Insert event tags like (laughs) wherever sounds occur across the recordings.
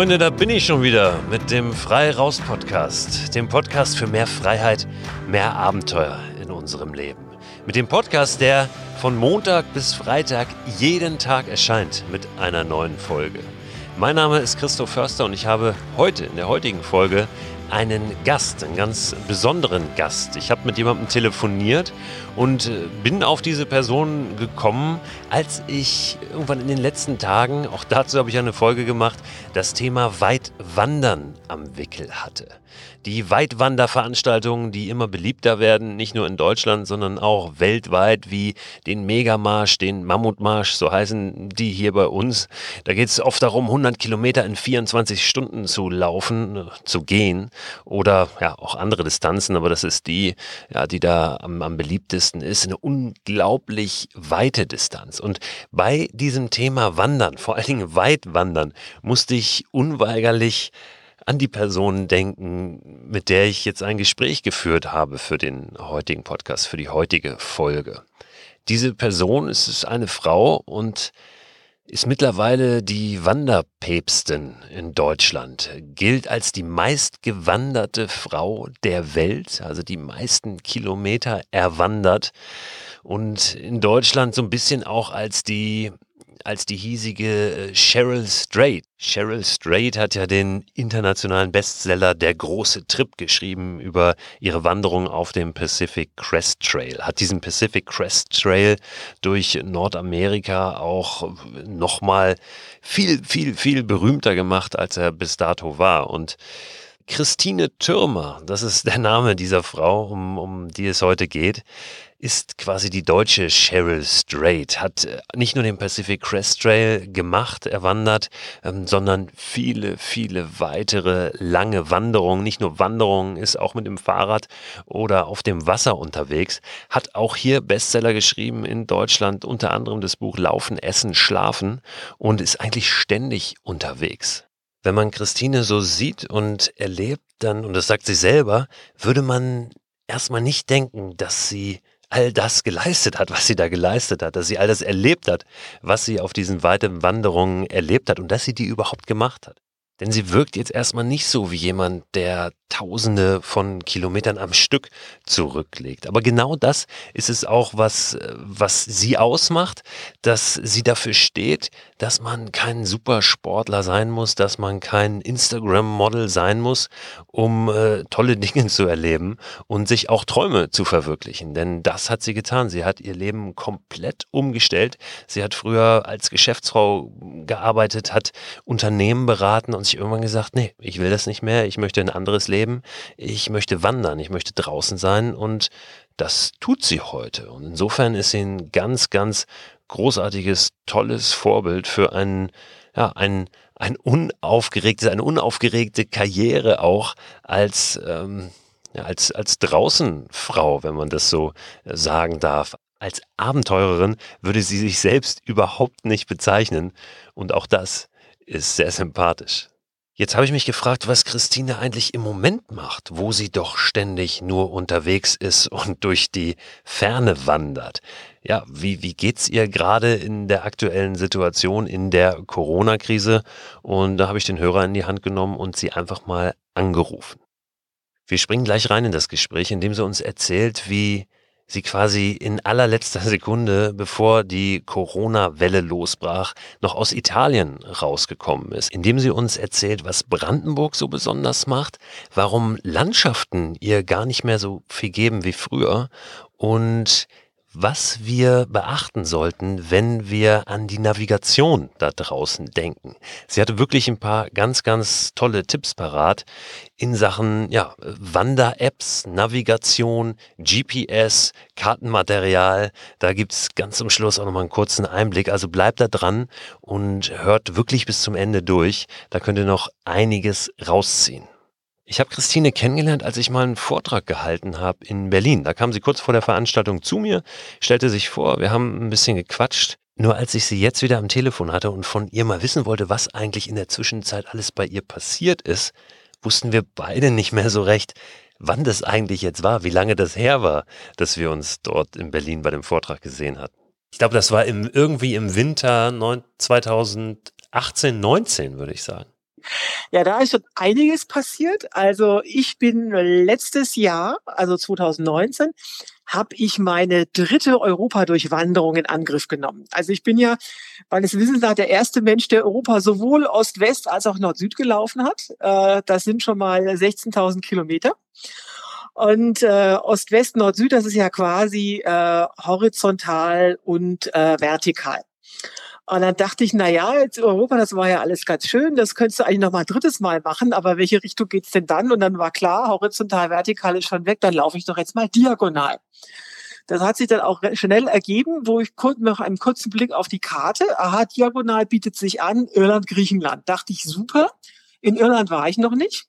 Freunde, da bin ich schon wieder mit dem Frei Raus Podcast, dem Podcast für mehr Freiheit, mehr Abenteuer in unserem Leben. Mit dem Podcast, der von Montag bis Freitag jeden Tag erscheint mit einer neuen Folge. Mein Name ist Christoph Förster und ich habe heute in der heutigen Folge einen Gast, einen ganz besonderen Gast. Ich habe mit jemandem telefoniert und äh, bin auf diese Person gekommen, als ich irgendwann in den letzten Tagen, auch dazu habe ich eine Folge gemacht, das Thema Weitwandern am Wickel hatte. Die Weitwanderveranstaltungen, die immer beliebter werden, nicht nur in Deutschland, sondern auch weltweit, wie den Megamarsch, den Mammutmarsch, so heißen die hier bei uns. Da geht es oft darum, 100 Kilometer in 24 Stunden zu laufen, zu gehen oder ja auch andere Distanzen, aber das ist die, ja, die da am, am beliebtesten ist, eine unglaublich weite Distanz. Und bei diesem Thema Wandern, vor allen Dingen Weitwandern, musste ich unweigerlich an die Person denken, mit der ich jetzt ein Gespräch geführt habe für den heutigen Podcast, für die heutige Folge. Diese Person ist eine Frau und ist mittlerweile die Wanderpäpstin in Deutschland, gilt als die meistgewanderte Frau der Welt, also die meisten Kilometer erwandert. Und in Deutschland so ein bisschen auch als die als die hiesige Cheryl äh, Strait. Cheryl Strait hat ja den internationalen Bestseller Der große Trip geschrieben über ihre Wanderung auf dem Pacific Crest Trail. Hat diesen Pacific Crest Trail durch Nordamerika auch nochmal viel, viel, viel berühmter gemacht, als er bis dato war. Und Christine Türmer, das ist der Name dieser Frau, um, um die es heute geht, ist quasi die deutsche Cheryl Strait, hat äh, nicht nur den Pacific Crest Trail gemacht, erwandert, ähm, sondern viele, viele weitere lange Wanderungen, nicht nur Wanderungen, ist auch mit dem Fahrrad oder auf dem Wasser unterwegs, hat auch hier Bestseller geschrieben in Deutschland, unter anderem das Buch Laufen, Essen, Schlafen und ist eigentlich ständig unterwegs. Wenn man Christine so sieht und erlebt, dann, und das sagt sie selber, würde man erstmal nicht denken, dass sie all das geleistet hat, was sie da geleistet hat, dass sie all das erlebt hat, was sie auf diesen weiten Wanderungen erlebt hat und dass sie die überhaupt gemacht hat. Denn sie wirkt jetzt erstmal nicht so wie jemand, der Tausende von Kilometern am Stück zurücklegt. Aber genau das ist es auch, was, was sie ausmacht, dass sie dafür steht, dass man kein Supersportler sein muss, dass man kein Instagram-Model sein muss, um äh, tolle (laughs) Dinge zu erleben und sich auch Träume zu verwirklichen. Denn das hat sie getan. Sie hat ihr Leben komplett umgestellt. Sie hat früher als Geschäftsfrau gearbeitet, hat Unternehmen beraten und sich irgendwann gesagt, nee, ich will das nicht mehr, ich möchte ein anderes Leben Leben. Ich möchte wandern, ich möchte draußen sein und das tut sie heute. Und insofern ist sie ein ganz, ganz großartiges, tolles Vorbild für ein, ja, ein, ein unaufgeregtes, eine unaufgeregte Karriere auch als, ähm, ja, als, als Draußenfrau, wenn man das so sagen darf. Als Abenteurerin würde sie sich selbst überhaupt nicht bezeichnen. Und auch das ist sehr sympathisch. Jetzt habe ich mich gefragt, was Christine eigentlich im Moment macht, wo sie doch ständig nur unterwegs ist und durch die Ferne wandert. Ja, wie, wie geht's ihr gerade in der aktuellen Situation, in der Corona-Krise? Und da habe ich den Hörer in die Hand genommen und sie einfach mal angerufen. Wir springen gleich rein in das Gespräch, indem sie uns erzählt, wie sie quasi in allerletzter Sekunde, bevor die Corona-Welle losbrach, noch aus Italien rausgekommen ist, indem sie uns erzählt, was Brandenburg so besonders macht, warum Landschaften ihr gar nicht mehr so viel geben wie früher und was wir beachten sollten, wenn wir an die Navigation da draußen denken. Sie hatte wirklich ein paar ganz, ganz tolle Tipps parat in Sachen ja, Wander-Apps, Navigation, GPS, Kartenmaterial. Da gibt's ganz zum Schluss auch nochmal einen kurzen Einblick. Also bleibt da dran und hört wirklich bis zum Ende durch. Da könnt ihr noch einiges rausziehen. Ich habe Christine kennengelernt, als ich mal einen Vortrag gehalten habe in Berlin. Da kam sie kurz vor der Veranstaltung zu mir, stellte sich vor, wir haben ein bisschen gequatscht. Nur als ich sie jetzt wieder am Telefon hatte und von ihr mal wissen wollte, was eigentlich in der Zwischenzeit alles bei ihr passiert ist, wussten wir beide nicht mehr so recht, wann das eigentlich jetzt war, wie lange das her war, dass wir uns dort in Berlin bei dem Vortrag gesehen hatten. Ich glaube, das war im, irgendwie im Winter 2018, 19, würde ich sagen. Ja, da ist schon einiges passiert. Also ich bin letztes Jahr, also 2019, habe ich meine dritte Europa-Durchwanderung in Angriff genommen. Also ich bin ja meines Wissens nach der erste Mensch, der Europa sowohl Ost-West als auch Nord-Süd gelaufen hat. Äh, das sind schon mal 16.000 Kilometer. Und äh, Ost-West, Nord-Süd, das ist ja quasi äh, horizontal und äh, vertikal. Und dann dachte ich, na ja, jetzt Europa, das war ja alles ganz schön, das könntest du eigentlich noch mal ein drittes Mal machen, aber welche Richtung geht's denn dann? Und dann war klar, horizontal, vertikal ist schon weg, dann laufe ich doch jetzt mal diagonal. Das hat sich dann auch schnell ergeben, wo ich nach einem kurzen Blick auf die Karte, aha, diagonal bietet sich an, Irland, Griechenland. Dachte ich, super. In Irland war ich noch nicht.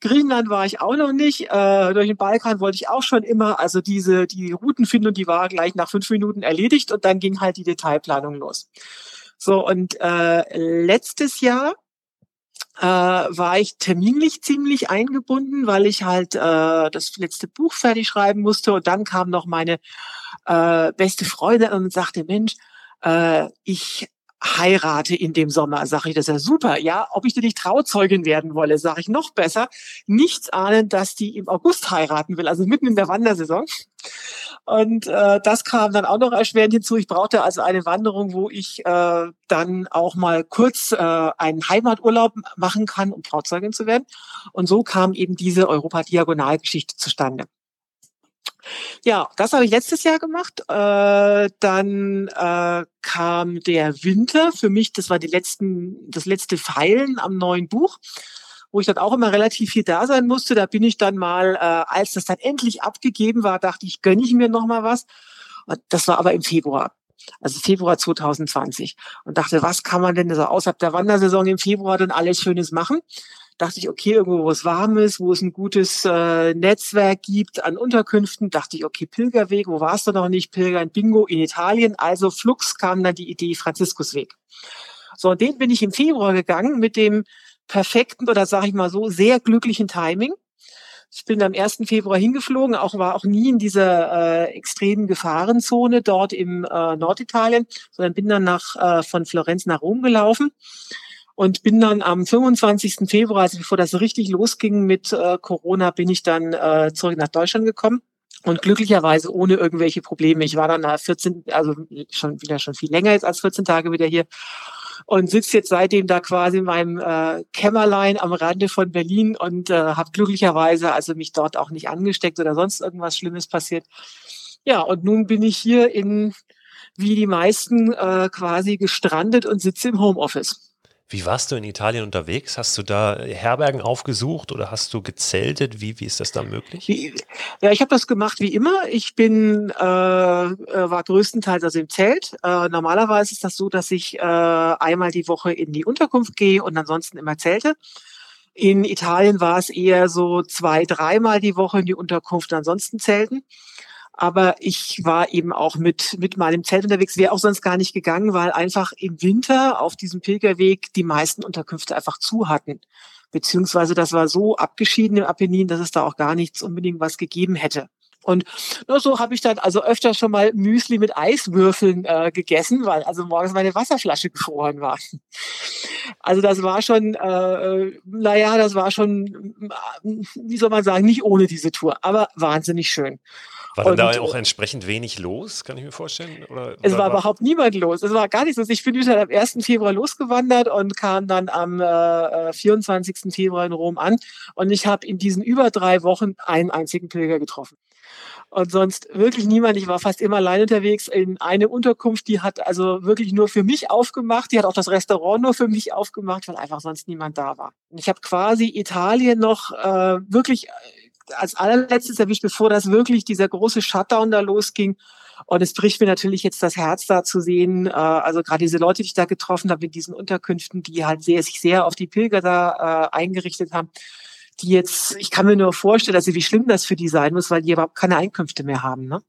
Griechenland war ich auch noch nicht. Äh, durch den Balkan wollte ich auch schon immer. Also diese die Routenfindung, die war gleich nach fünf Minuten erledigt und dann ging halt die Detailplanung los. So und äh, letztes Jahr äh, war ich terminlich ziemlich eingebunden, weil ich halt äh, das letzte Buch fertig schreiben musste und dann kam noch meine äh, beste Freundin und sagte, Mensch, äh, ich heirate in dem Sommer. Sag ich, das ist ja super. Ja, ob ich denn nicht Trauzeugin werden wolle, sage ich noch besser. Nichts ahnen, dass die im August heiraten will, also mitten in der Wandersaison. Und äh, das kam dann auch noch erschwerend hinzu. Ich brauchte also eine Wanderung, wo ich äh, dann auch mal kurz äh, einen Heimaturlaub machen kann, um Trauzeugin zu werden. Und so kam eben diese Europa-Diagonalgeschichte zustande. Ja, das habe ich letztes Jahr gemacht. Äh, dann äh, kam der Winter. Für mich, das war die letzten, das letzte Feilen am neuen Buch, wo ich dann auch immer relativ viel da sein musste. Da bin ich dann mal, äh, als das dann endlich abgegeben war, dachte ich, gönne ich mir noch mal was. Das war aber im Februar. Also Februar 2020. Und dachte, was kann man denn so außerhalb der Wandersaison im Februar dann alles Schönes machen? Dachte ich, okay, irgendwo, wo es warm ist, wo es ein gutes äh, Netzwerk gibt an Unterkünften, dachte ich, okay, Pilgerweg, wo warst du noch nicht? Pilger in Bingo in Italien. Also flux kam dann die Idee Franziskusweg. So, und den bin ich im Februar gegangen mit dem perfekten oder sage ich mal so, sehr glücklichen Timing. Ich bin am 1. Februar hingeflogen, auch war auch nie in dieser äh, extremen Gefahrenzone dort im äh, Norditalien, sondern bin dann nach äh, von Florenz nach Rom gelaufen und bin dann am 25. Februar, also bevor das richtig losging mit äh, Corona, bin ich dann äh, zurück nach Deutschland gekommen. Und glücklicherweise ohne irgendwelche Probleme. Ich war dann nach 14, also schon wieder schon viel länger jetzt als 14 Tage wieder hier und sitze jetzt seitdem da quasi in meinem äh, Kämmerlein am Rande von Berlin und äh, habe glücklicherweise also mich dort auch nicht angesteckt oder sonst irgendwas Schlimmes passiert. Ja, und nun bin ich hier in, wie die meisten, äh, quasi gestrandet und sitze im Homeoffice. Wie warst du in Italien unterwegs? Hast du da Herbergen aufgesucht oder hast du gezeltet? Wie, wie ist das da möglich? Ja, ich habe das gemacht wie immer. Ich bin äh, äh, war größtenteils also im Zelt. Äh, normalerweise ist das so, dass ich äh, einmal die Woche in die Unterkunft gehe und ansonsten immer zelte. In Italien war es eher so zwei, dreimal die Woche in die Unterkunft, ansonsten zelten. Aber ich war eben auch mit, mit meinem Zelt unterwegs, wäre auch sonst gar nicht gegangen, weil einfach im Winter auf diesem Pilgerweg die meisten Unterkünfte einfach zu hatten. Beziehungsweise das war so abgeschieden im Apennin, dass es da auch gar nichts unbedingt was gegeben hätte. Und nur so habe ich dann also öfter schon mal Müsli mit Eiswürfeln äh, gegessen, weil also morgens meine Wasserflasche gefroren war. Also das war schon, äh, naja, das war schon, wie soll man sagen, nicht ohne diese Tour, aber wahnsinnig schön. War denn da auch entsprechend wenig los, kann ich mir vorstellen? Oder, es war, war überhaupt niemand los. Es war gar nichts los. Ich bin wieder am 1. Februar losgewandert und kam dann am äh, 24. Äh, Februar in Rom an. Und ich habe in diesen über drei Wochen einen einzigen Pilger getroffen. Und sonst wirklich niemand. Ich war fast immer allein unterwegs in eine Unterkunft, die hat also wirklich nur für mich aufgemacht. Die hat auch das Restaurant nur für mich aufgemacht, weil einfach sonst niemand da war. Und ich habe quasi Italien noch äh, wirklich als allerletztes erwischt, bevor das wirklich dieser große Shutdown da losging. Und es bricht mir natürlich jetzt das Herz da zu sehen. Äh, also gerade diese Leute, die ich da getroffen habe in diesen Unterkünften, die halt sehr, sich sehr auf die Pilger da äh, eingerichtet haben, die jetzt, ich kann mir nur vorstellen, also wie schlimm das für die sein muss, weil die überhaupt keine Einkünfte mehr haben. Ne?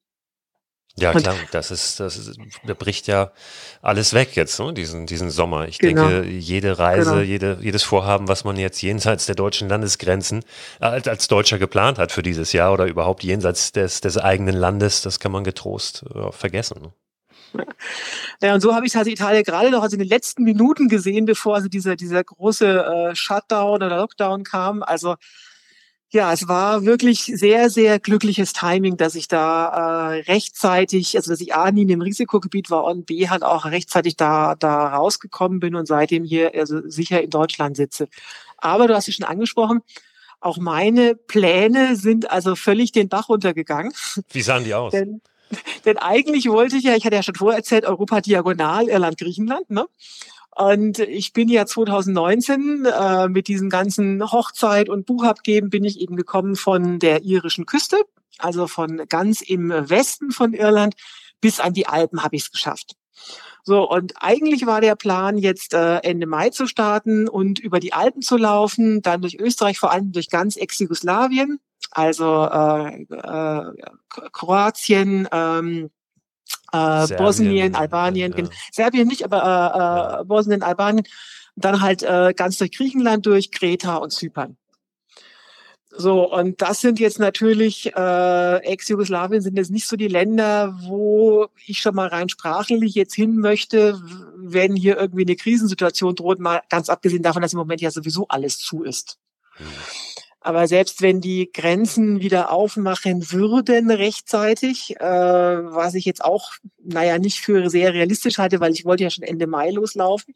Ja, klar, das ist, das ist, da bricht ja alles weg jetzt, ne? diesen, diesen Sommer. Ich genau. denke, jede Reise, genau. jede, jedes Vorhaben, was man jetzt jenseits der deutschen Landesgrenzen äh, als, als Deutscher geplant hat für dieses Jahr oder überhaupt jenseits des, des eigenen Landes, das kann man getrost äh, vergessen. Ne? Ja, und so habe ich also Italien gerade noch also in den letzten Minuten gesehen, bevor also dieser, dieser große äh, Shutdown oder Lockdown kam. Also ja, es war wirklich sehr, sehr glückliches Timing, dass ich da äh, rechtzeitig, also dass ich A nie in dem Risikogebiet war und B halt auch rechtzeitig da, da rausgekommen bin und seitdem hier also sicher in Deutschland sitze. Aber du hast es schon angesprochen, auch meine Pläne sind also völlig den Bach runtergegangen. Wie sahen die aus? denn, denn eigentlich wollte ich ja, ich hatte ja schon vorher erzählt, Europa diagonal, Irland, Griechenland, ne? Und ich bin ja 2019 äh, mit diesen ganzen Hochzeit und Buchabgeben bin ich eben gekommen von der irischen Küste, also von ganz im Westen von Irland bis an die Alpen habe ich es geschafft. So, und eigentlich war der Plan, jetzt äh, Ende Mai zu starten und über die Alpen zu laufen, dann durch Österreich, vor allem durch ganz Ex-Jugoslawien, also äh, äh, Kroatien, ähm, äh, Bosnien, Albanien, ja. Serbien nicht, aber äh, äh, Bosnien, Albanien, dann halt äh, ganz durch Griechenland durch, Kreta und Zypern. So, und das sind jetzt natürlich, äh, Ex-Jugoslawien sind jetzt nicht so die Länder, wo ich schon mal rein sprachlich jetzt hin möchte, wenn hier irgendwie eine Krisensituation droht, mal ganz abgesehen davon, dass im Moment ja sowieso alles zu ist. Mhm. Aber selbst wenn die Grenzen wieder aufmachen würden rechtzeitig, äh, was ich jetzt auch, naja, nicht für sehr realistisch halte, weil ich wollte ja schon Ende Mai loslaufen.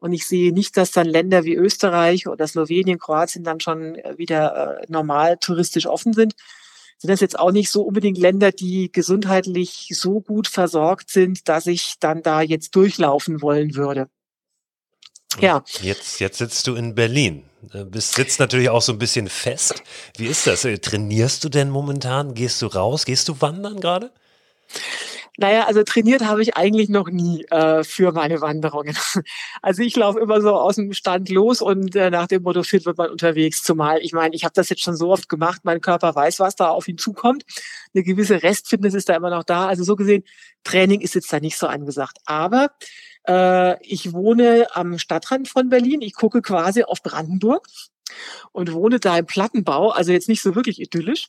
Und ich sehe nicht, dass dann Länder wie Österreich oder Slowenien, Kroatien dann schon äh, wieder äh, normal touristisch offen sind. Sind das jetzt auch nicht so unbedingt Länder, die gesundheitlich so gut versorgt sind, dass ich dann da jetzt durchlaufen wollen würde. Ja. Jetzt, jetzt sitzt du in Berlin. Bist, sitzt natürlich auch so ein bisschen fest. Wie ist das? Trainierst du denn momentan? Gehst du raus? Gehst du wandern gerade? Naja, also trainiert habe ich eigentlich noch nie äh, für meine Wanderungen. (laughs) Also ich laufe immer so aus dem Stand los und äh, nach dem Motto fit wird man unterwegs. Zumal, ich meine, ich habe das jetzt schon so oft gemacht, mein Körper weiß, was da auf ihn zukommt. Eine gewisse Restfitness ist da immer noch da. Also so gesehen, Training ist jetzt da nicht so angesagt. Aber äh, ich wohne am Stadtrand von Berlin. Ich gucke quasi auf Brandenburg und wohne da im Plattenbau, also jetzt nicht so wirklich idyllisch.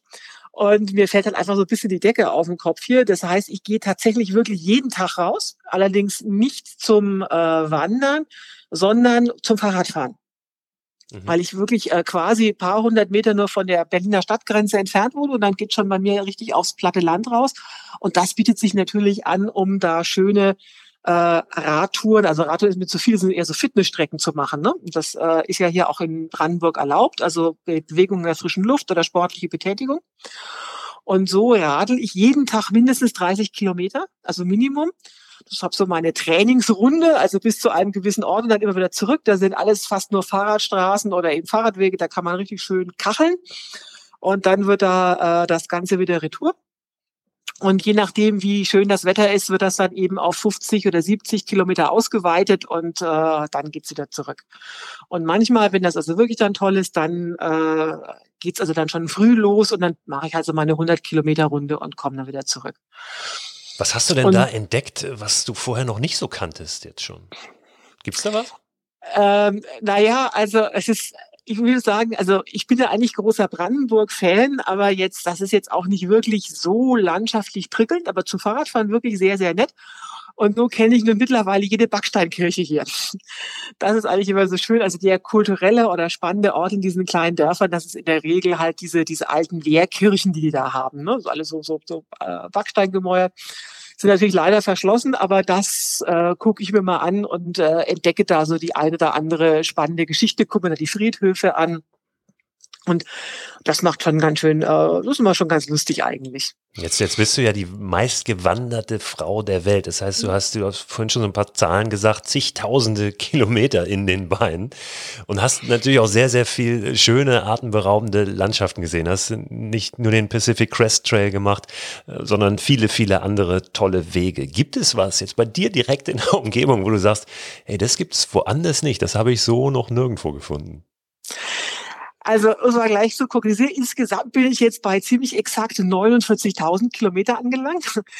Und mir fällt halt einfach so ein bisschen die Decke auf den Kopf hier. Das heißt, ich gehe tatsächlich wirklich jeden Tag raus, allerdings nicht zum äh, Wandern, sondern zum Fahrradfahren. Mhm. Weil ich wirklich äh, quasi paar hundert Meter nur von der Berliner Stadtgrenze entfernt wohne und dann geht schon bei mir richtig aufs platte Land raus. Und das bietet sich natürlich an, um da schöne äh, Radtouren, also Radtouren ist mir zu viel, sind eher so Fitnessstrecken zu machen. Ne? Das äh, ist ja hier auch in Brandenburg erlaubt, also Bewegung in der frischen Luft oder sportliche Betätigung. Und so radel ich jeden Tag mindestens 30 Kilometer, also Minimum. Das habe so meine Trainingsrunde, also bis zu einem gewissen Ort und dann immer wieder zurück. Da sind alles fast nur Fahrradstraßen oder eben Fahrradwege, da kann man richtig schön kacheln. Und dann wird da äh, das Ganze wieder retour. Und je nachdem, wie schön das Wetter ist, wird das dann eben auf 50 oder 70 Kilometer ausgeweitet und äh, dann geht's wieder zurück. Und manchmal, wenn das also wirklich dann toll ist, dann äh, geht's also dann schon früh los und dann mache ich also meine 100 Kilometer Runde und komme dann wieder zurück. Was hast du denn und, da entdeckt, was du vorher noch nicht so kanntest jetzt schon? Gibt's da was? Ähm, naja, also es ist ich würde sagen, also ich bin ja eigentlich großer Brandenburg-Fan, aber jetzt, das ist jetzt auch nicht wirklich so landschaftlich prickelnd, aber zum Fahrradfahren wirklich sehr, sehr nett. Und so kenne ich nun mittlerweile jede Backsteinkirche hier. (laughs) Das ist eigentlich immer so schön. Also der kulturelle oder spannende Ort in diesen kleinen Dörfern, das ist in der Regel halt diese, diese alten Wehrkirchen, die die da haben. Ne? So alles so, so, so äh, Backsteingemäuer sind natürlich leider verschlossen, aber das äh, gucke ich mir mal an und äh, entdecke da so die eine oder andere spannende Geschichte, gucke mir da die Friedhöfe an. Und das macht schon ganz schön, äh, das ist immer schon ganz lustig eigentlich. Jetzt, jetzt bist du ja die meistgewanderte Frau der Welt. Das heißt, du hast, du hast vorhin schon so ein paar Zahlen gesagt, zigtausende (laughs) Kilometer in den Beinen und hast natürlich auch sehr, sehr viel schöne, atemberaubende Landschaften gesehen. Hast nicht nur den Pacific Crest Trail gemacht, äh, sondern viele, viele andere tolle Wege. Gibt es was jetzt bei dir direkt in der (laughs) Umgebung, wo du sagst, hey, das gibt es woanders nicht, das habe ich so noch nirgendwo gefunden? Also, um mal gleich zu gucken, insgesamt bin ich jetzt bei ziemlich exakt 49.000 Kilometer angelangt. (laughs)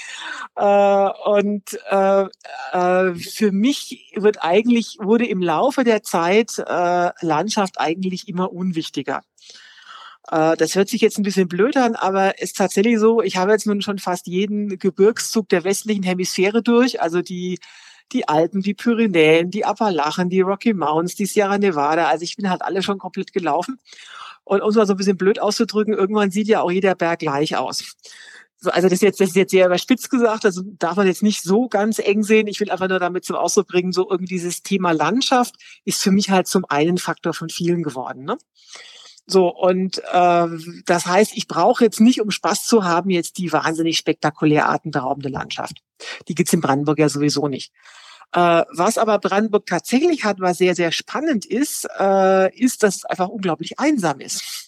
Äh, und äh, äh, für mich wird eigentlich, wurde im Laufe der Zeit äh, Landschaft eigentlich immer unwichtiger. Äh, das hört sich jetzt ein bisschen blöd an, aber ist tatsächlich so, ich habe jetzt nun schon fast jeden Gebirgszug der westlichen Hemisphäre durch, also die die Alpen, die Pyrenäen, die Appalachen, die Rocky Mountains, die Sierra Nevada. Also ich bin halt alle schon komplett gelaufen. Und um es mal so ein bisschen blöd auszudrücken, irgendwann sieht ja auch jeder Berg gleich aus. Also das ist jetzt, das ist jetzt sehr überspitzt gesagt, also darf man jetzt nicht so ganz eng sehen. Ich will einfach nur damit zum Ausdruck bringen, so irgendwie dieses Thema Landschaft ist für mich halt zum einen Faktor von vielen geworden. Ne? So, und äh, das heißt, ich brauche jetzt nicht, um Spaß zu haben, jetzt die wahnsinnig spektakulär atemberaubende Landschaft. Die gibt's in Brandenburg ja sowieso nicht. Äh, was aber Brandenburg tatsächlich hat, was sehr, sehr spannend ist, äh, ist, dass es einfach unglaublich einsam ist.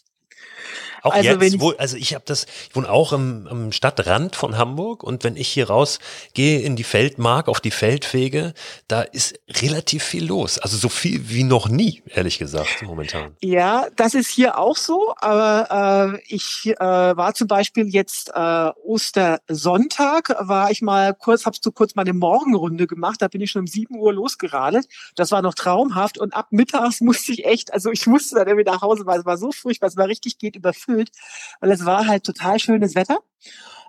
Auch also, jetzt, wo, also ich habe das, ich wohne auch im, im Stadtrand von Hamburg und wenn ich hier rausgehe in die Feldmark, auf die Feldwege, da ist relativ viel los. Also so viel wie noch nie, ehrlich gesagt, momentan. Ja, das ist hier auch so, aber äh, ich äh, war zum Beispiel jetzt äh, Ostersonntag, war ich mal kurz, hab's du kurz mal eine Morgenrunde gemacht, da bin ich schon um 7 Uhr losgeradelt. Das war noch traumhaft und ab mittags (laughs) musste ich echt, also ich musste dann irgendwie nach Hause, weil es war so furchtbar, es war richtig geht überfüllt gefühlt, weil es war halt total schönes Wetter.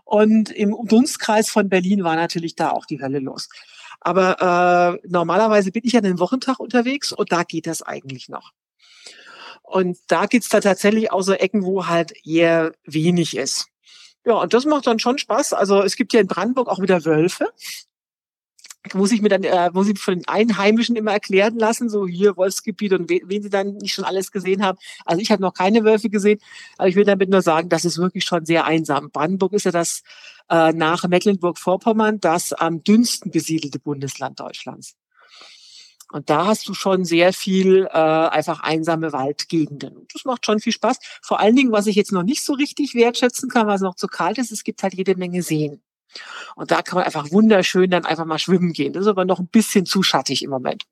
Und im Dunstkreis von Berlin war natürlich da auch die Hölle los. Aber äh, normalerweise bin ich an einem Wochentag unterwegs und da geht das eigentlich noch. Und da gibt's da tatsächlich auch so Ecken, wo halt eher wenig ist. Ja, und das macht dann schon Spaß. Also es gibt ja in Brandenburg auch wieder Wölfe muss ich mir dann, äh, muss ich von den Einheimischen immer erklären lassen, so hier Wolfsgebiet und wen, wen sie dann nicht schon alles gesehen haben. Also ich habe noch keine Wölfe gesehen, aber ich will damit nur sagen, das ist wirklich schon sehr einsam. Brandenburg ist ja das äh, nach Mecklenburg-Vorpommern das am dünnsten besiedelte Bundesland Deutschlands. Und da hast du schon sehr viel äh, einfach einsame Waldgegenden. Das macht schon viel Spaß. Vor allen Dingen, was ich jetzt noch nicht so richtig wertschätzen kann, weil es noch zu kalt ist, es gibt halt jede Menge Seen. Und da kann man einfach wunderschön dann einfach mal schwimmen gehen. Das ist aber noch ein bisschen zu schattig im Moment.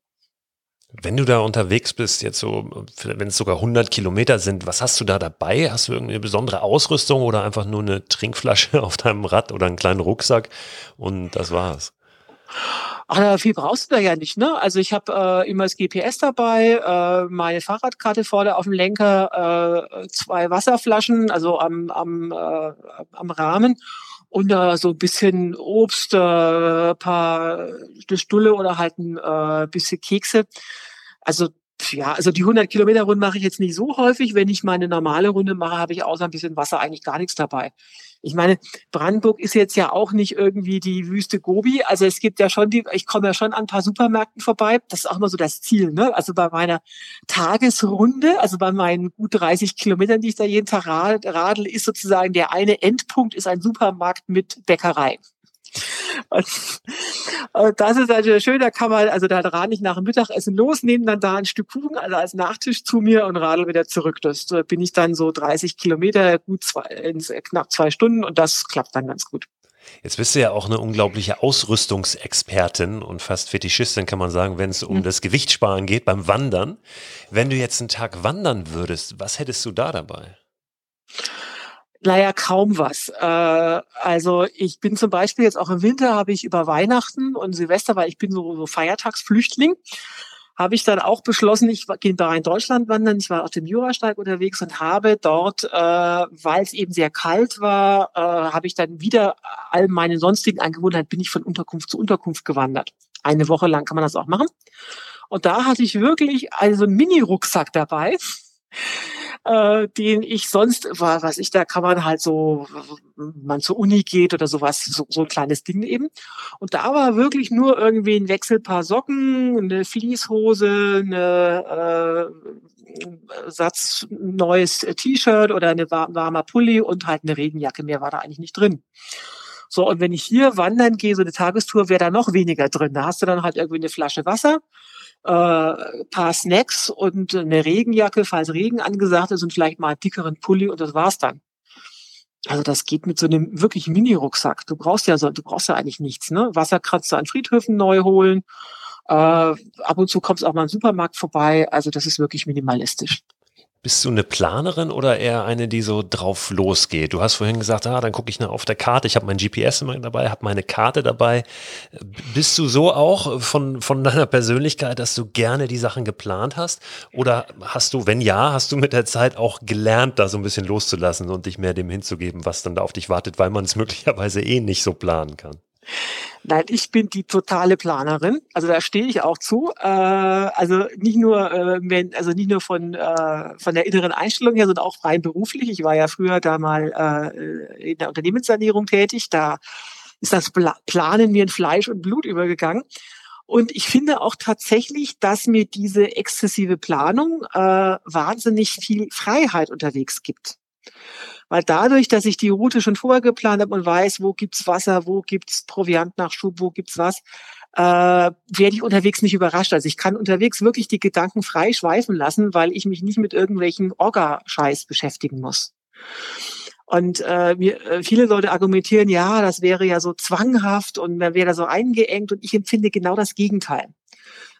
Wenn du da unterwegs bist, jetzt so, wenn es sogar 100 Kilometer sind, was hast du da dabei? Hast du irgendeine besondere Ausrüstung oder einfach nur eine Trinkflasche (laughs) auf deinem Rad oder einen kleinen Rucksack und das war's? Ach, viel brauchst du da ja nicht, ne? Also ich habe äh, immer das GPS dabei, äh, meine Fahrradkarte vorne auf dem Lenker, äh, zwei Wasserflaschen, also am, am, äh, am Rahmen und äh, so ein bisschen Obst, äh, paar Stulle oder halt ein äh, bisschen Kekse. Also ja, also die 100 Kilometer Runde mache ich jetzt nicht so häufig. Wenn ich meine normale Runde mache, habe ich außer ein bisschen Wasser eigentlich gar nichts dabei. Ich meine, Brandenburg ist jetzt ja auch nicht irgendwie die Wüste Gobi. Also es gibt ja schon die, ich komme ja schon an ein paar Supermärkten vorbei. Das ist auch immer so das Ziel, ne? Also bei meiner Tagesrunde, also bei meinen gut 30 Kilometern, die ich da jeden Tag radel, ist sozusagen der eine Endpunkt ist ein Supermarkt mit Bäckerei. Und, das ist also schön, da kann man, also da rade ich nach dem Mittagessen los, nehme dann da ein Stück Kuchen, also als Nachtisch zu mir und radel wieder zurück. Das da bin ich dann so 30 Kilometer, gut zwei, in knapp zwei Stunden und das klappt dann ganz gut. Jetzt bist du ja auch eine unglaubliche Ausrüstungsexpertin und fast Fetischistin, kann man sagen, wenn es um mhm. das Gewichtssparen geht beim Wandern. Wenn du jetzt einen Tag wandern würdest, was hättest du da dabei? Naja, kaum was. Äh, also ich bin zum Beispiel jetzt auch im Winter, habe ich über Weihnachten und Silvester, weil ich bin so, so Feiertagsflüchtling, habe ich dann auch beschlossen, ich gehe da in Deutschland wandern. Ich war auf dem Jurasteig unterwegs und habe dort, äh, weil es eben sehr kalt war, äh, habe ich dann wieder all meine sonstigen Angewohnheiten, bin ich von Unterkunft zu Unterkunft gewandert. Eine Woche lang kann man das auch machen. Und da hatte ich wirklich also einen Mini-Rucksack dabei äh, den ich sonst, was ich, da kann man halt so, man zur Uni geht oder sowas, so, so ein kleines Ding eben. Und da war wirklich nur irgendwie ein Wechselpaar Socken, eine Fließhose, eine äh, Satz neues T-Shirt oder eine warmer Pulli und halt eine Regenjacke. Mehr war da eigentlich nicht drin. So, und wenn ich hier wandern gehe, so eine Tagestour, wäre da noch weniger drin. Da hast du dann halt irgendwie eine Flasche Wasser äh, paar Snacks und eine Regenjacke, falls Regen angesagt ist und vielleicht mal einen dickeren Pulli und das war's dann. Also das geht mit so einem wirklich Mini-Rucksack. Du brauchst ja so, du brauchst ja eigentlich nichts, ne? Wasserkratzer an Friedhöfen neu holen. Äh, ab und zu kommst auch mal im Supermarkt vorbei. Also das ist wirklich minimalistisch. Bist du eine Planerin oder eher eine, die so drauf losgeht? Du hast vorhin gesagt, ah, dann gucke ich nach auf der Karte. Ich habe mein GPS immer dabei, habe meine Karte dabei. Bist du so auch von, von deiner Persönlichkeit, dass du gerne die Sachen geplant hast? Oder hast du, wenn ja, hast du mit der Zeit auch gelernt, da so ein bisschen loszulassen und dich mehr dem hinzugeben, was dann da auf dich wartet, weil man es (laughs) möglicherweise eh nicht so planen kann? Nein, ich bin die totale Planerin. Also da stehe ich auch zu. Äh, also nicht nur, äh, wenn, also nicht nur von äh, von der inneren Einstellung her, sondern auch rein beruflich. Ich war ja früher da mal äh, in der Unternehmenssanierung tätig. Da ist das Planen mir in Fleisch und Blut übergegangen. Und ich finde auch tatsächlich, dass mir diese exzessive Planung äh, wahnsinnig viel Freiheit unterwegs gibt. Weil dadurch, dass ich die Route schon vorher geplant habe und weiß, wo gibt's Wasser, wo gibt's Proviantnachschub, wo gibt's was, äh, werde ich unterwegs nicht überrascht. Also ich kann unterwegs wirklich die Gedanken frei schweifen lassen, weil ich mich nicht mit irgendwelchen Orga-Scheiß beschäftigen muss. Und äh, mir, äh, viele Leute argumentieren, ja, das wäre ja so zwanghaft und man wäre da so eingeengt und ich empfinde genau das Gegenteil.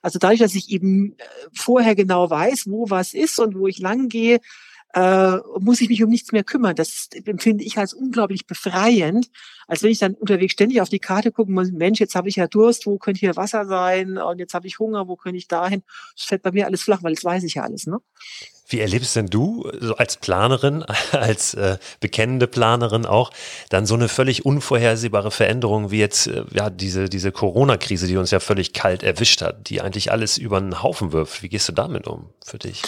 Also dadurch, dass ich eben äh, vorher genau weiß, wo was ist und wo ich lang gehe, äh, muss ich mich um nichts mehr kümmern. Das empfinde ich als unglaublich befreiend, als wenn ich dann unterwegs ständig auf die Karte gucken muss, Mensch, jetzt habe ich ja Durst, wo könnte hier Wasser sein und jetzt habe ich Hunger, wo könnte ich dahin? Das fällt bei mir alles flach, weil jetzt weiß ich ja alles. Ne? Wie erlebst denn du so als Planerin, (laughs) als äh, bekennende Planerin auch, dann so eine völlig unvorhersehbare Veränderung wie jetzt äh, ja diese diese Corona-Krise, die uns ja völlig kalt erwischt hat, die eigentlich alles über den Haufen wirft. Wie gehst du damit um für dich?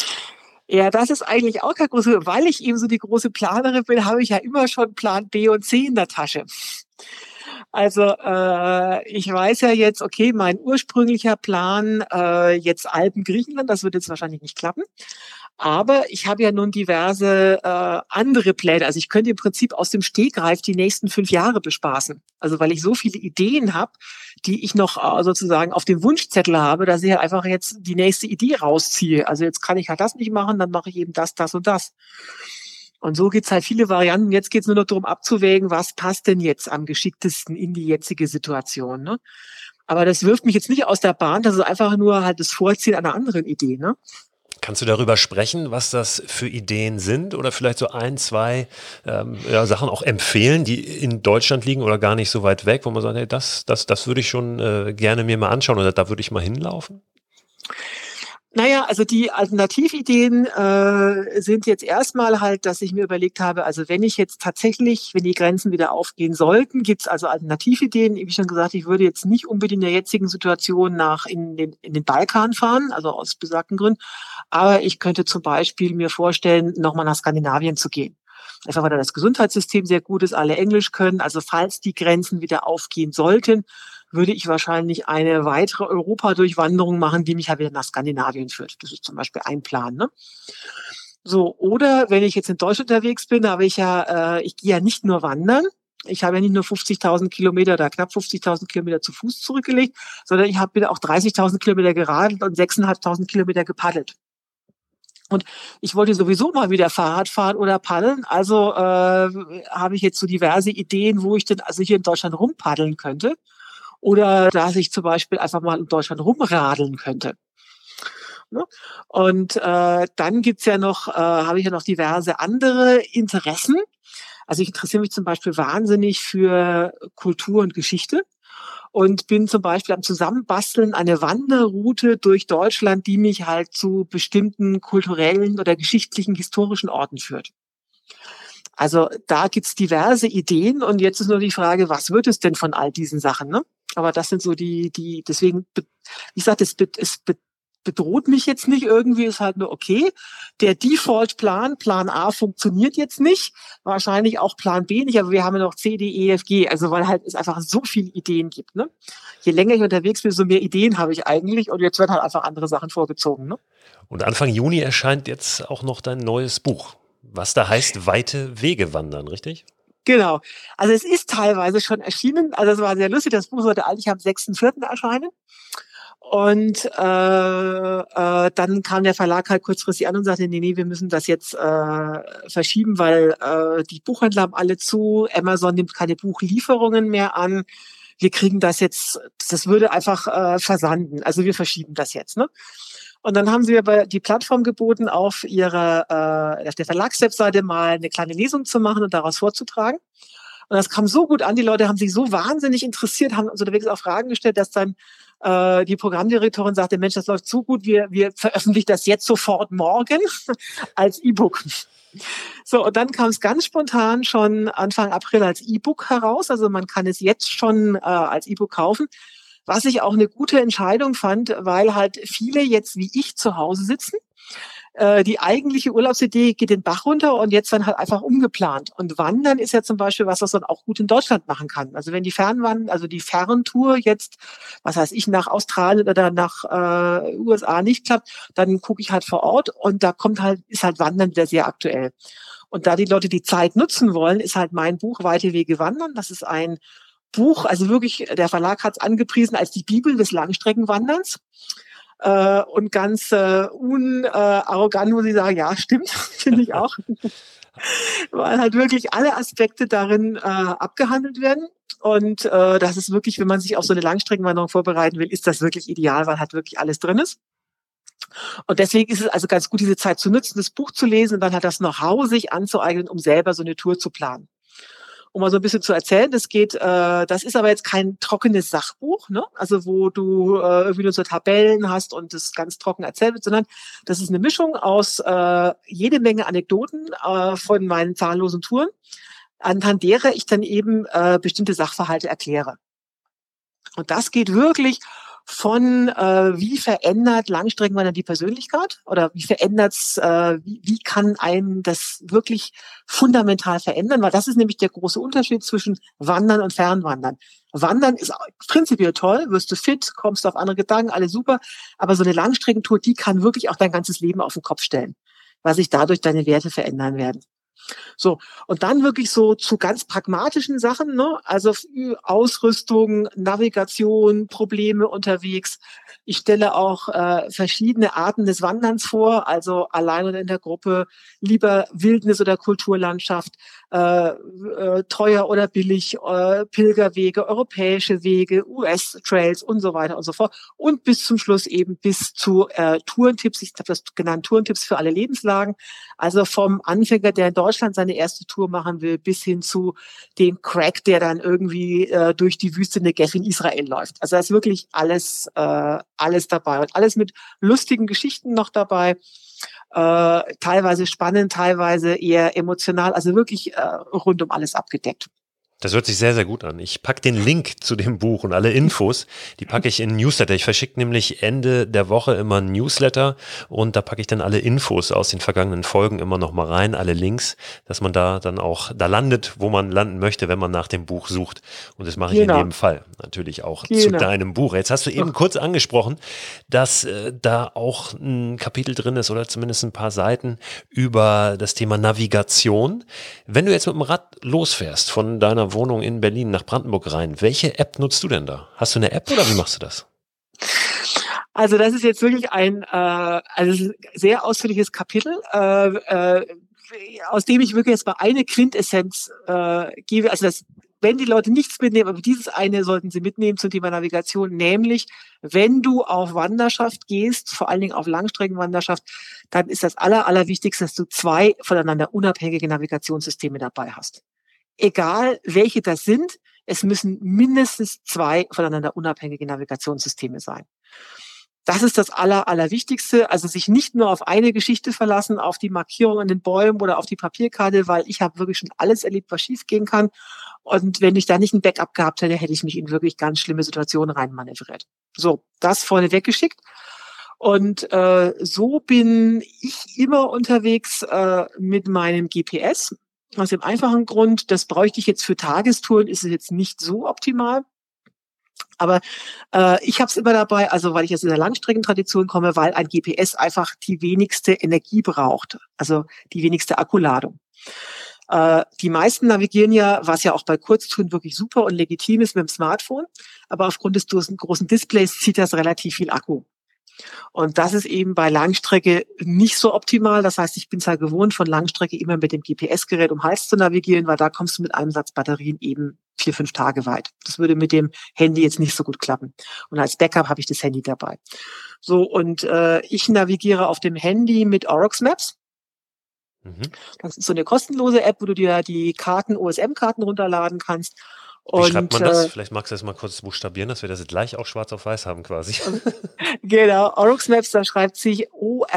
Ja, das ist eigentlich auch kein großes, weil ich eben so die große Planerin bin, habe ich ja immer schon Plan B und C in der Tasche. Also äh, ich weiß ja jetzt, okay, mein ursprünglicher Plan, äh, jetzt Alpen Griechenland, das wird jetzt wahrscheinlich nicht klappen. Aber ich habe ja nun diverse äh, andere Pläne. Also ich könnte im Prinzip aus dem Stegreif die nächsten fünf Jahre bespaßen. Also weil ich so viele Ideen habe, die ich noch äh, sozusagen auf dem Wunschzettel habe, dass ich halt einfach jetzt die nächste Idee rausziehe. Also jetzt kann ich halt das nicht machen, dann mache ich eben das, das und das. Und so gibt's halt viele Varianten. Jetzt geht's nur noch darum abzuwägen, was passt denn jetzt am geschicktesten in die jetzige Situation. Ne? Aber das wirft mich jetzt nicht aus der Bahn, das ist einfach nur halt das Vorziehen einer anderen Idee. Ne? Kannst du darüber sprechen, was das für Ideen sind oder vielleicht so ein, zwei ähm, ja, Sachen auch empfehlen, die in Deutschland liegen oder gar nicht so weit weg, wo man sagt, hey, das, das, das würde ich schon äh, gerne mir mal anschauen oder da würde ich mal hinlaufen? Naja, also die Alternativideen äh, sind jetzt erstmal halt, dass ich mir überlegt habe, also wenn ich jetzt tatsächlich, wenn die Grenzen wieder aufgehen sollten, gibt's also Alternativideen. Wie schon gesagt, ich würde jetzt nicht unbedingt in der jetzigen Situation nach in den, in den Balkan fahren, also aus besagten Gründen, aber ich könnte zum Beispiel mir vorstellen, nochmal nach Skandinavien zu gehen. Einfach weil da das Gesundheitssystem sehr gut ist, alle Englisch können. Also falls die Grenzen wieder aufgehen sollten, würde ich wahrscheinlich eine weitere Europa-Durchwanderung machen, die mich halt wieder nach Skandinavien führt. Das ist zum Beispiel ein Plan. Ne? So, oder wenn ich jetzt in Deutschland unterwegs bin, habe ich ja, äh, ich gehe ja nicht nur wandern, ich habe ja nicht nur 50.000 Kilometer oder knapp 50.000 Kilometer zu Fuß zurückgelegt, sondern ich habe auch 30.000 Kilometer geradelt und 6.500 Kilometer gepaddelt. Und ich wollte sowieso mal wieder Fahrrad fahren oder paddeln. Also äh, habe ich jetzt so diverse Ideen, wo ich denn also hier in Deutschland rumpaddeln könnte. Oder dass ich zum Beispiel einfach mal in Deutschland rumradeln könnte. Ne? Und äh, dann gibt's ja noch, äh, habe ich ja noch diverse andere Interessen. Also ich interessiere mich zum Beispiel wahnsinnig für Kultur und Geschichte und bin zum Beispiel am Zusammenbasteln eine Wanderroute durch Deutschland, die mich halt zu bestimmten kulturellen oder geschichtlichen, historischen Orten führt. Also da gibt's diverse Ideen und jetzt ist nur die Frage, was wird es denn von all diesen Sachen? Ne? Aber das sind so die, die, deswegen, wie gesagt, es, es bedroht mich jetzt nicht irgendwie, ist halt nur okay. Der Default-Plan, Plan A funktioniert jetzt nicht, wahrscheinlich auch Plan B nicht, aber wir haben ja noch C, D, E, F, G, also weil halt es einfach so viele Ideen gibt. Ne? Je länger ich unterwegs bin, so mehr Ideen habe ich eigentlich und jetzt werden halt einfach andere Sachen vorgezogen. Ne? Und Anfang Juni erscheint jetzt auch noch dein neues Buch, was da heißt Weite Wege wandern, richtig? Genau. Also es ist teilweise schon erschienen. Also es war sehr lustig. Das Buch sollte eigentlich am 6.4. erscheinen. Und äh, äh, dann kam der Verlag halt kurzfristig an und sagte, nee, nee, wir müssen das jetzt äh, verschieben, weil äh, die Buchhändler haben alle zu, Amazon nimmt keine Buchlieferungen mehr an. Wir kriegen das jetzt, das würde einfach äh, versanden. Also wir verschieben das jetzt. Ne? Und dann haben sie mir die Plattform geboten, auf ihrer, äh, auf der Verlagswebseite mal eine kleine Lesung zu machen und daraus vorzutragen. Und das kam so gut an, die Leute haben sich so wahnsinnig interessiert, haben unterwegs auch Fragen gestellt, dass dann äh, die Programmdirektorin sagte, Mensch, das läuft so gut, wir, wir veröffentlichen das jetzt sofort morgen (laughs) als E-Book. So, und dann kam es ganz spontan schon Anfang April als E-Book heraus. Also man kann es jetzt schon äh, als E-Book kaufen. Was ich auch eine gute Entscheidung fand, weil halt viele jetzt wie ich zu Hause sitzen. Äh, die eigentliche Urlaubsidee geht den Bach runter und jetzt dann halt einfach umgeplant. Und Wandern ist ja zum Beispiel was, was man auch gut in Deutschland machen kann. Also wenn die Fernwandern, also die Ferntour jetzt, was heißt ich, nach Australien oder nach äh, USA nicht klappt, dann gucke ich halt vor Ort und da kommt halt, ist halt Wandern wieder sehr aktuell. Und da die Leute die Zeit nutzen wollen, ist halt mein Buch Weite Wege wandern. Das ist ein Buch, also wirklich, der Verlag hat es angepriesen als die Bibel des Langstreckenwanderns. Äh, und ganz äh, unarrogant muss ich sagen, ja, stimmt, (laughs) finde ich auch. (laughs) Weil halt wirklich alle Aspekte darin äh, abgehandelt werden. Und äh, das ist wirklich, wenn man sich auf so eine Langstreckenwanderung vorbereiten will, ist das wirklich ideal, weil halt wirklich alles drin ist. Und deswegen ist es also ganz gut, diese Zeit zu nutzen, das Buch zu lesen und dann halt das Know-how sich anzueignen, um selber so eine Tour zu planen um mal so ein bisschen zu erzählen. Das geht, äh, das ist aber jetzt kein trockenes Sachbuch, ne? Also wo du äh, irgendwie nur so Tabellen hast und das ganz trocken erzählt wird, sondern das ist eine Mischung aus äh, jede Menge Anekdoten äh, von meinen zahllosen Touren, anhand derer ich dann eben äh, bestimmte Sachverhalte erkläre. Und das geht wirklich von äh, wie verändert Langstreckenwandern die Persönlichkeit oder wie verändert's, äh, wie, wie kann einen das wirklich fundamental verändern, weil das ist nämlich der große Unterschied zwischen Wandern und Fernwandern. Wandern ist prinzipiell toll, wirst du fit, kommst auf andere Gedanken, alles super, aber so eine Langstreckentour, die kann wirklich auch dein ganzes Leben auf den Kopf stellen, weil sich dadurch deine Werte verändern werden. So, und dann wirklich so zu ganz pragmatischen Sachen, ne? also Ausrüstung, Navigation, Probleme unterwegs. Ich stelle auch äh, verschiedene Arten des Wanderns vor, also allein oder in der Gruppe, lieber Wildnis oder Kulturlandschaft, äh, äh, teuer oder billig, äh, Pilgerwege, europäische Wege, US-Trails und so weiter und so fort. Und bis zum Schluss eben bis zu äh, Tourentipps, ich habe das genannt, Tourentipps für alle Lebenslagen. Also vom Anfänger, der in Deutschland seine erste Tour machen will, bis hin zu dem Crack, der dann irgendwie äh, durch die Wüste Negev in Israel läuft. Also da ist wirklich alles, äh, alles dabei und alles mit lustigen Geschichten noch dabei äh, teilweise spannend, teilweise eher emotional, also wirklich äh, rund um alles abgedeckt. Das hört sich sehr, sehr gut an. Ich packe den Link zu dem Buch und alle Infos, die packe ich in Newsletter. Ich verschicke nämlich Ende der Woche immer ein Newsletter und da packe ich dann alle Infos aus den vergangenen Folgen immer noch mal rein, alle Links, dass man da dann auch da landet, wo man landen möchte, wenn man nach dem Buch sucht. Und das mache ich genau. in jedem Fall natürlich auch genau. zu deinem Buch. Jetzt hast du eben kurz angesprochen, dass äh, da auch ein Kapitel drin ist oder zumindest ein paar Seiten über das Thema Navigation. Wenn du jetzt mit dem Rad losfährst von deiner Wohnung in Berlin nach Brandenburg rein. Welche App nutzt du denn da? Hast du eine App oder wie machst du das? Also das ist jetzt wirklich ein äh, also sehr ausführliches Kapitel, äh, äh, aus dem ich wirklich jetzt mal eine Quintessenz äh, gebe. Also das, wenn die Leute nichts mitnehmen, aber dieses eine sollten sie mitnehmen zum Thema Navigation, nämlich wenn du auf Wanderschaft gehst, vor allen Dingen auf Langstreckenwanderschaft, dann ist das aller, allerwichtigste, dass du zwei voneinander unabhängige Navigationssysteme dabei hast egal welche das sind, es müssen mindestens zwei voneinander unabhängige Navigationssysteme sein. Das ist das Aller, Allerwichtigste. Also sich nicht nur auf eine Geschichte verlassen, auf die Markierung an den Bäumen oder auf die Papierkarte, weil ich habe wirklich schon alles erlebt, was schiefgehen kann. Und wenn ich da nicht ein Backup gehabt hätte, hätte ich mich in wirklich ganz schlimme Situationen reinmanövriert. So, das vorne weggeschickt. Und äh, so bin ich immer unterwegs äh, mit meinem GPS. Aus dem einfachen Grund, das bräuchte ich jetzt für Tagestouren, ist es jetzt nicht so optimal. Aber äh, ich habe es immer dabei, also weil ich aus dieser Langstreckentradition komme, weil ein GPS einfach die wenigste Energie braucht, also die wenigste Akkuladung. Äh, die meisten navigieren ja, was ja auch bei Kurztouren wirklich super und legitim ist, mit dem Smartphone. Aber aufgrund des großen Displays zieht das relativ viel Akku. Und das ist eben bei Langstrecke nicht so optimal. Das heißt, ich bin zwar gewohnt, von Langstrecke immer mit dem GPS-Gerät um Hals zu navigieren, weil da kommst du mit einem Satz Batterien eben vier, fünf Tage weit. Das würde mit dem Handy jetzt nicht so gut klappen. Und als Backup habe ich das Handy dabei. So, und äh, ich navigiere auf dem Handy mit Orox Maps. Mhm. Das ist so eine kostenlose App, wo du dir die Karten, OSM-Karten runterladen kannst. Wie schreibt man das? Äh, Vielleicht magst du das mal kurz buchstabieren, dass wir das gleich auch schwarz auf weiß haben quasi. (laughs) genau, Orux Maps, da schreibt sich O-R-U-X-M-A-P-S.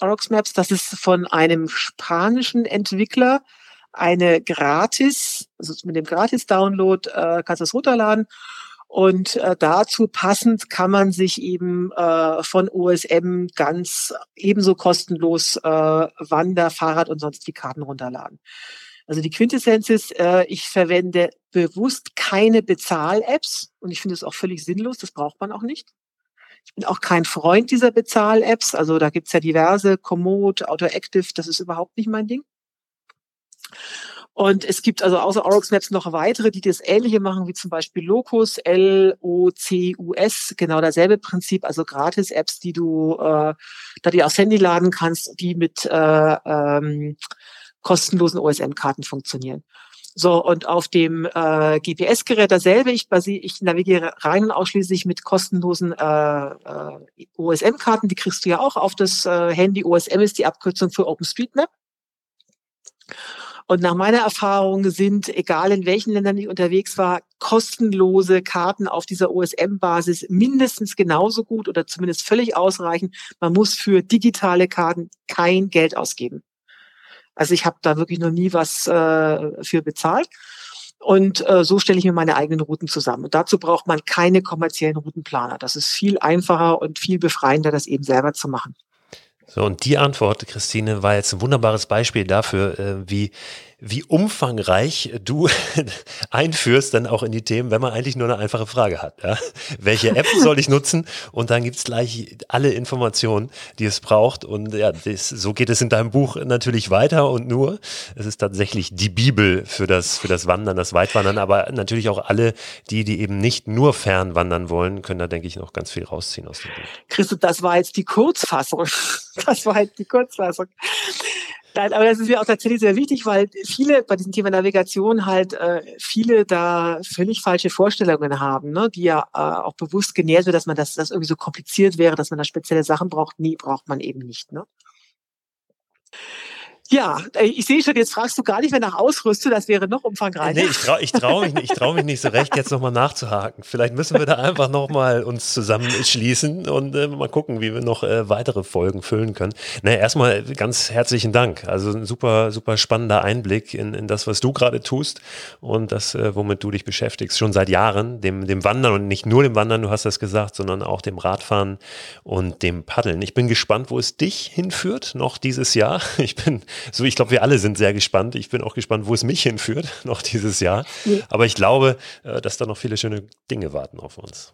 Orux Maps, das ist von einem spanischen Entwickler eine gratis, also mit dem Gratis-Download äh, kannst du es runterladen und äh, dazu passend kann man sich eben äh, von OSM ganz ebenso kostenlos äh, Wander, Fahrrad und sonst die Karten runterladen. Also die Quintessenz ist, äh, ich verwende bewusst keine Bezahl-Apps und ich finde es auch völlig sinnlos, das braucht man auch nicht. Ich bin auch kein Freund dieser Bezahl-Apps, also da gibt's ja diverse, Komoot, AutoActive, das ist überhaupt nicht mein Ding. Und es gibt also außer Orox Maps noch weitere, die das Ähnliche machen, wie zum Beispiel Locus, L-O-C-U-S, genau dasselbe Prinzip, also Gratis-Apps, die du äh, da die aufs Handy laden kannst, die mit äh, ähm, kostenlosen OSM-Karten funktionieren. So, und auf dem äh, GPS-Gerät dasselbe, ich, ich navigiere rein und ausschließlich mit kostenlosen äh, äh, OSM-Karten, die kriegst du ja auch auf das äh, Handy. OSM ist die Abkürzung für OpenStreetMap. Und nach meiner Erfahrung sind, egal in welchen Ländern ich unterwegs war, kostenlose Karten auf dieser OSM-Basis mindestens genauso gut oder zumindest völlig ausreichend. Man muss für digitale Karten kein Geld ausgeben. Also ich habe da wirklich noch nie was äh, für bezahlt. Und äh, so stelle ich mir meine eigenen Routen zusammen. Und dazu braucht man keine kommerziellen Routenplaner. Das ist viel einfacher und viel befreiender, das eben selber zu machen. So, und die Antwort, Christine, war jetzt ein wunderbares Beispiel dafür, äh, wie wie umfangreich du (laughs) einführst dann auch in die Themen, wenn man eigentlich nur eine einfache Frage hat. Ja? Welche App (laughs) soll ich nutzen? Und dann gibt's gleich alle Informationen, die es braucht. Und ja, das, so geht es in deinem Buch natürlich weiter und nur. Es ist tatsächlich die Bibel für das, für das Wandern, das Weitwandern, aber natürlich auch alle, die, die eben nicht nur fern wandern wollen, können da, denke ich, noch ganz viel rausziehen aus dem Buch. Christoph, das war jetzt die Kurzfassung. (laughs) Das war jetzt die Kurzfassung. Nein, aber das ist mir auch tatsächlich sehr wichtig, weil viele bei diesem Thema Navigation halt äh, viele da völlig falsche Vorstellungen haben, ne? die ja äh, auch bewusst genährt wird, dass man das, das irgendwie so kompliziert wäre, dass man da spezielle Sachen braucht. Nee, braucht man eben nicht. Ne? Ja, äh, ich sehe schon, jetzt fragst du gar nicht mehr nach Ausrüstung, das wäre noch umfangreicher. Nee, ich traue ich trau mich, ich trau mich nicht so recht, jetzt nochmal nachzuhaken. Vielleicht müssen wir da einfach nochmal uns zusammenschließen und äh, mal gucken, wie wir noch äh, weitere Folgen füllen können. Naja, erstmal ganz herzlichen Dank. Also ein super, super spannender Einblick in, in das, was du gerade tust und das, äh, womit du dich beschäftigst, schon seit Jahren, dem, dem Wandern und nicht nur dem Wandern, du hast das gesagt, sondern auch dem Radfahren und dem Paddeln. Ich bin gespannt, wo es dich hinführt, noch dieses Jahr. Ich bin so, ich glaube, wir alle sind sehr gespannt. Ich bin auch gespannt, wo es mich hinführt, (laughs) noch dieses Jahr. Ja. Aber ich glaube, äh, dass da noch viele schöne Dinge warten auf uns.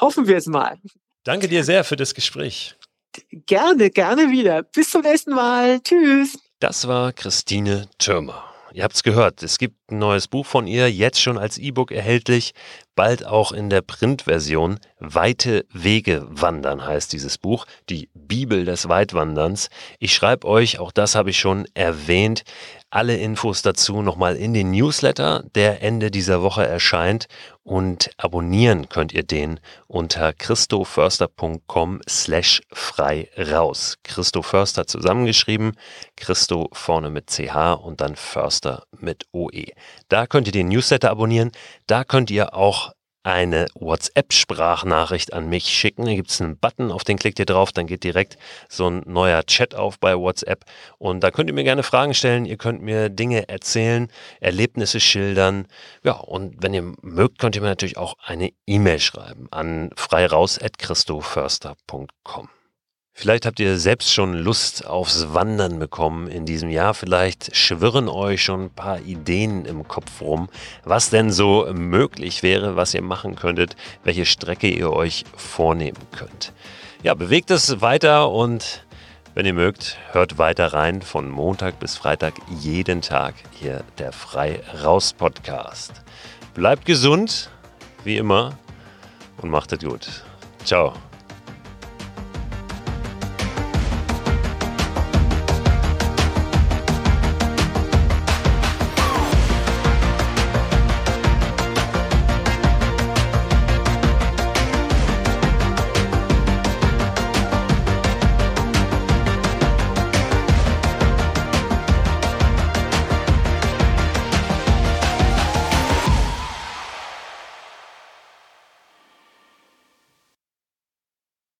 Hoffen wir es mal. Danke dir sehr für das Gespräch. Gerne, gerne wieder. Bis zum nächsten Mal. Tschüss. Das war Christine Türmer. Ihr habt es gehört, es gibt ein neues Buch von ihr, jetzt schon als E-Book erhältlich, bald auch in der Printversion. Weite Wege wandern heißt dieses Buch, die Bibel des Weitwanderns. Ich schreibe euch, auch das habe ich schon erwähnt, alle Infos dazu nochmal in den Newsletter, der Ende dieser Woche erscheint. Und abonnieren könnt ihr den unter christoförster.com slash frei raus. Christo Förster zusammengeschrieben, Christo vorne mit CH und dann Förster mit OE. Da könnt ihr den Newsletter abonnieren. Da könnt ihr auch eine WhatsApp-Sprachnachricht an mich schicken. Da gibt es einen Button, auf den klickt ihr drauf, dann geht direkt so ein neuer Chat auf bei WhatsApp. Und da könnt ihr mir gerne Fragen stellen, ihr könnt mir Dinge erzählen, Erlebnisse schildern. Ja, und wenn ihr mögt, könnt ihr mir natürlich auch eine E-Mail schreiben an freiraus.christoförster.com. Vielleicht habt ihr selbst schon Lust aufs Wandern bekommen in diesem Jahr. Vielleicht schwirren euch schon ein paar Ideen im Kopf rum, was denn so möglich wäre, was ihr machen könntet, welche Strecke ihr euch vornehmen könnt. Ja, bewegt es weiter und wenn ihr mögt, hört weiter rein von Montag bis Freitag jeden Tag hier der Frei Raus Podcast. Bleibt gesund, wie immer, und macht es gut. Ciao.